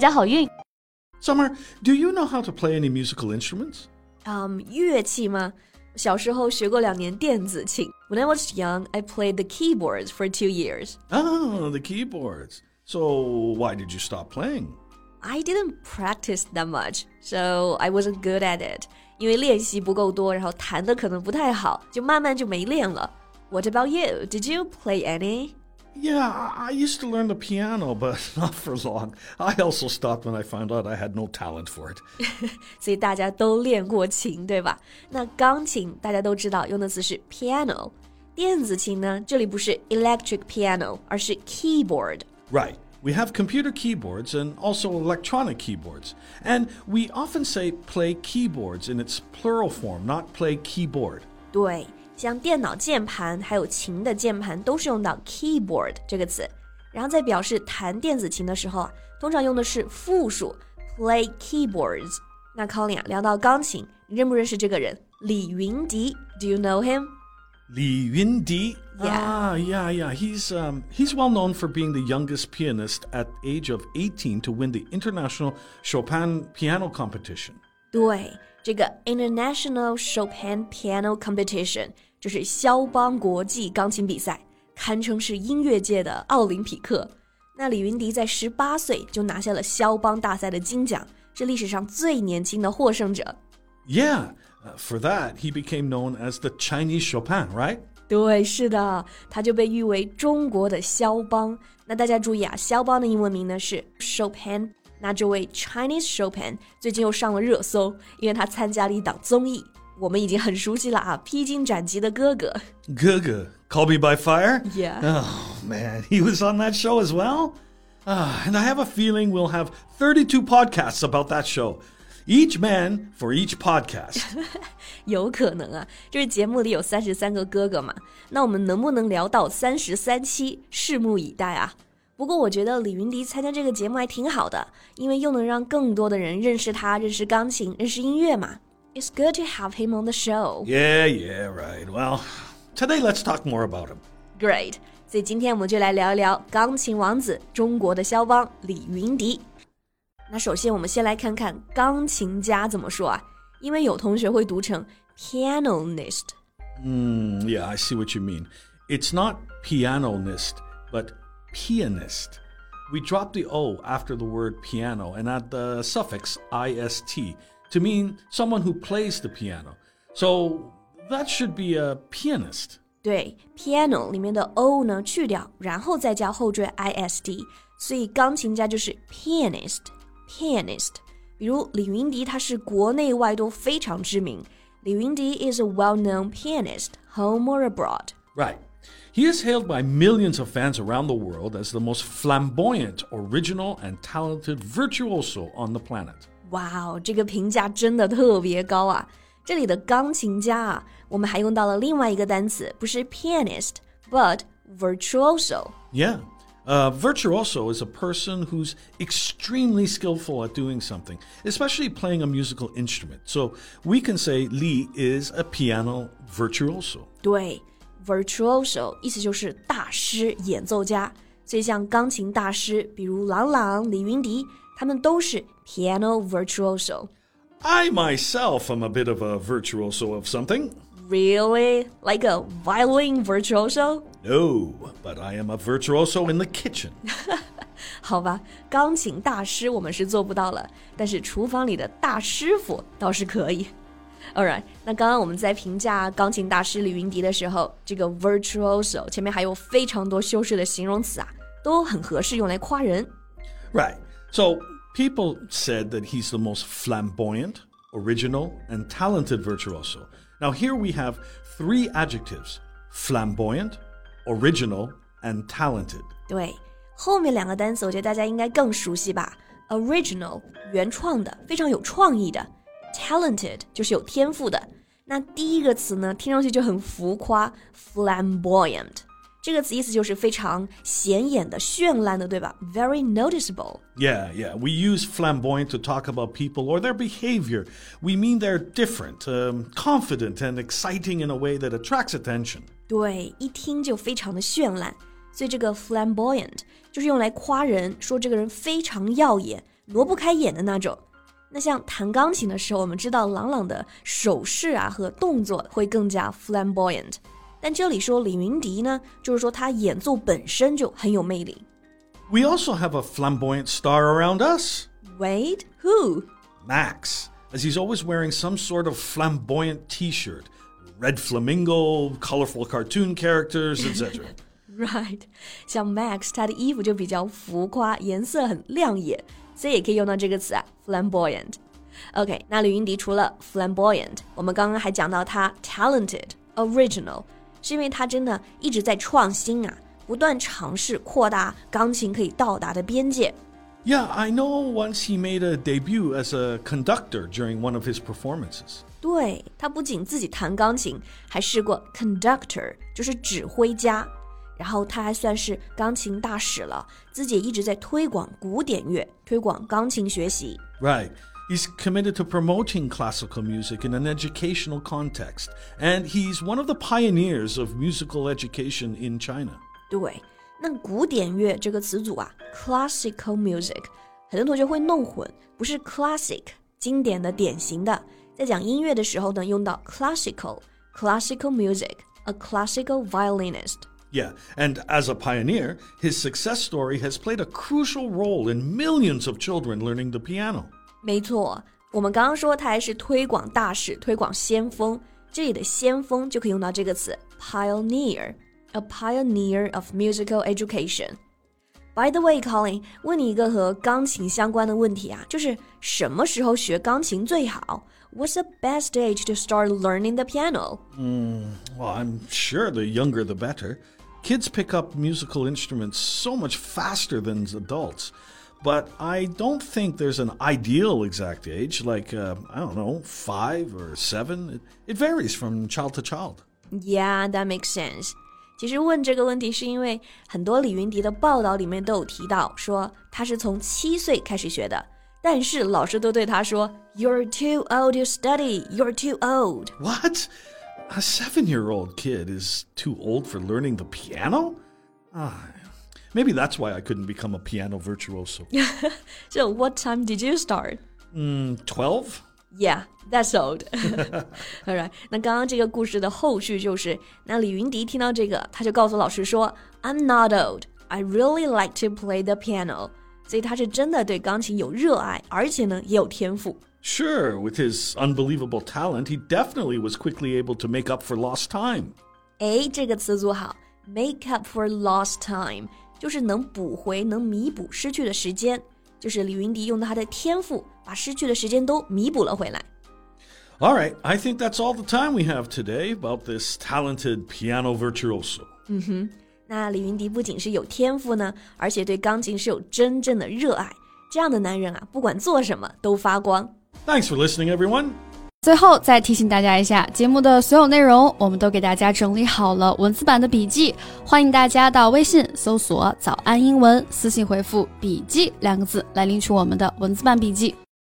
家好运！Summer, do you know how to play any musical instruments? Um, 乐器吗？小时候学过两年电子琴。When I was young, I played the keyboards for two years. Oh, the keyboards. So why did you stop playing? I didn't practice that much, so I wasn't good at it. 因为练习不够多，然后弹的可能不太好，就慢慢就没练了。What about you? Did you play any? Yeah, I used to learn the piano, but not for long. I also stopped when I found out I had no talent for it. 所以大家都练过琴，对吧？那钢琴大家都知道用的词是 piano，电子琴呢，这里不是 electric piano，而是 keyboard。Right. We have computer keyboards and also electronic keyboards. And we often say play keyboards in its plural form, not play keyboard. 对。 像电脑键盘还有琴的键盘都是用到 keyboard 这个词，然后在表示弹电子琴的时候啊，通常用的是复数 play keyboards。那 Colin 啊，聊到钢琴，你认不认识这个人？李云迪，Do you know him？李云迪 Yeah. Ah, yeah, yeah. He's um, he's well known for being the youngest pianist at age of 18 to win the International Chopin Piano Competition. 对，这个 International Chopin Piano Competition 就是肖邦国际钢琴比赛，堪称是音乐界的奥林匹克。那李云迪在十八岁就拿下了肖邦大赛的金奖，是历史上最年轻的获胜者。Yeah, uh, for that he became known as the Chinese Chopin, right? 对，是的，他就被誉为中国的肖邦。那大家注意啊，肖邦的英文名呢是 Chopin。那这位 Chinese Chopin 最近又上了热搜，因为他参加了一档综艺。 我们已经很熟悉了啊，披荆斩棘的哥哥。哥哥，Call Me by Fire. Yeah. Oh man, he was on that show as well. Ah, and I have a feeling we'll have 32 podcasts about that show. Each man for each podcast. 有可能啊，就是节目里有三十三个哥哥嘛，那我们能不能聊到三十三期？拭目以待啊！不过我觉得李云迪参加这个节目还挺好的，因为又能让更多的人认识他，认识钢琴，认识音乐嘛。It's good to have him on the show. Yeah, yeah, right. Well, today let's talk more about him. Great. 所以今天我们就来聊一聊钢琴王子，中国的肖邦李云迪。那首先我们先来看看钢琴家怎么说啊？因为有同学会读成 pianist。Mm, yeah, I see what you mean. It's not pianist, but pianist. We drop the O after the word piano and add the suffix ist to mean someone who plays the piano. So that should be a pianist. 对，piano 里面的 o 呢去掉，然后再加后缀 ist，所以钢琴家就是 pianist。pianist，比如李云迪，他是国内外都非常知名。李云迪 is a well-known pianist, home or abroad. Right. He is hailed by millions of fans around the world as the most flamboyant, original, and talented virtuoso on the planet. 哇哦，这个评价真的特别高啊！这里的钢琴家啊，我们还用到了另外一个单词，不是 pianist，but virtuoso。 Yeah. A virtuoso is a person who's extremely skillful at doing something, especially playing a musical instrument. So we can say Li is a piano virtuoso. 对，virtuoso 意思就是大师、演奏家。所以像钢琴大师，比如郎朗、李云迪， 他们都是 piano virtuoso。 I myself am a bit of a virtuoso of something. Really? Like a violin virtuoso? No, but I am a virtuoso in the kitchen. 好吧，钢琴大师我们是做不到了，但是厨房里的大师傅倒是可以。Alright，那刚刚我们在评价钢琴大师李云迪的时候，这个 virtuoso 前面还有非常多修饰的形容词啊，都很合适用来夸人。 Right. So people said that he's the most flamboyant, original, and talented virtuoso. Now here we have three adjectives flamboyant, original, and talented. 对，后面两个单词我觉得大家应该更熟悉吧 original 原创的，非常有创意的；talented 就是有天赋的。那第一个词呢，听上去就很浮夸，flamboyant。 这个词意思就是非常显眼的、绚烂的，对吧？Very noticeable. Yeah, yeah. We use flamboyant to talk about people or their behavior. We mean they're different, um, confident, and exciting in a way that attracts attention. 对，一听就非常的绚烂。所以这个 flamboyant 就是用来夸人，说这个人非常耀眼、挪不开眼的那种。那像弹钢琴的时候，我们知道郎朗的手势啊和动作会更加 flamboyant。但这里说李云迪呢，就是说他演奏本身就很有魅力。We also have a flamboyant star around us. Wait, who? Max, as he's always wearing some sort of flamboyant t shirt. Red flamingo, colorful cartoon characters, etc. Right，像 Max 他的衣服就比较浮夸，颜色很亮眼，所以也可以用到这个词啊，flamboyant。OK，那李云迪除了 flamboyant，我们刚刚还讲到他 talented、original。 是因为他真的一直在创新啊，不断尝试扩大钢琴可以到达的边界。Yeah, I know once he made a debut as a conductor during one of his performances. 对他不仅自己弹钢琴，还试过 conductor，就是指挥家。然后他还算是钢琴大使了，自己也一直在推广古典乐，推广钢琴学习。Right. He's committed to promoting classical music in an educational context, and he's one of the pioneers of musical education in China. 对，那古典乐这个词组啊，classical music，很多同学会弄混，不是 classic 经典的、典型的，在讲音乐的时候呢，用到 classical classical music a classical violinist。Yeah, and as a pioneer, his success story has played a crucial role in millions of children learning the piano. 没错，我们刚刚说他还是推广大使、推广先锋。这里的先锋就可以用到这个词 pioneer，a pioneer of musical education。By the way, Colin，问你一个和钢琴相关的问题啊，就是什么时候学钢琴最好？What's the best age to start learning the piano? Mm, well, I'm sure the younger the better. Kids pick up musical instruments so much faster than adults but I don't think there's an ideal exact age, like, uh, I don't know, five or seven. It, it, varies from child to child. Yeah, that makes sense. 其实问这个问题是因为很多李云迪的报道里面都有提到，说他是从七岁开始学的，但是老师都对他说：“You're too old to study. You're too old.” What? A seven-year-old kid is too old for learning the piano? Ah. Maybe that's why I couldn't become a piano virtuoso. so, what time did you start? Mm, 12? Yeah, that's old. Alright，那刚刚这个故事的后续就是，那李云迪听到这个，他就告诉老师说：“I'm not old. I really like to play the piano.” 所以他是真的对钢琴有热爱，而且呢也有天赋。Sure, with his unbelievable talent, he definitely was quickly able to make up for lost time. 哎，这个词组好，make up for lost time。 就是能补回、能弥补失去的时间。就是李云迪用他的天赋，把失去的时间都弥补了回来。All right, I think that's all the time we have today about this talented piano virtuoso. 嗯哼，那李云迪不仅是有天赋呢，而且对钢琴是有真正的热爱。这样的男人啊，不管做什么都发光。Thanks for listening, everyone. 最后再提醒大家一下，节目的所有内容我们都给大家整理好了文字版的笔记，欢迎大家到微信搜索“早安英文”，私信回复“笔记”两个字来领取我们的文字版笔记。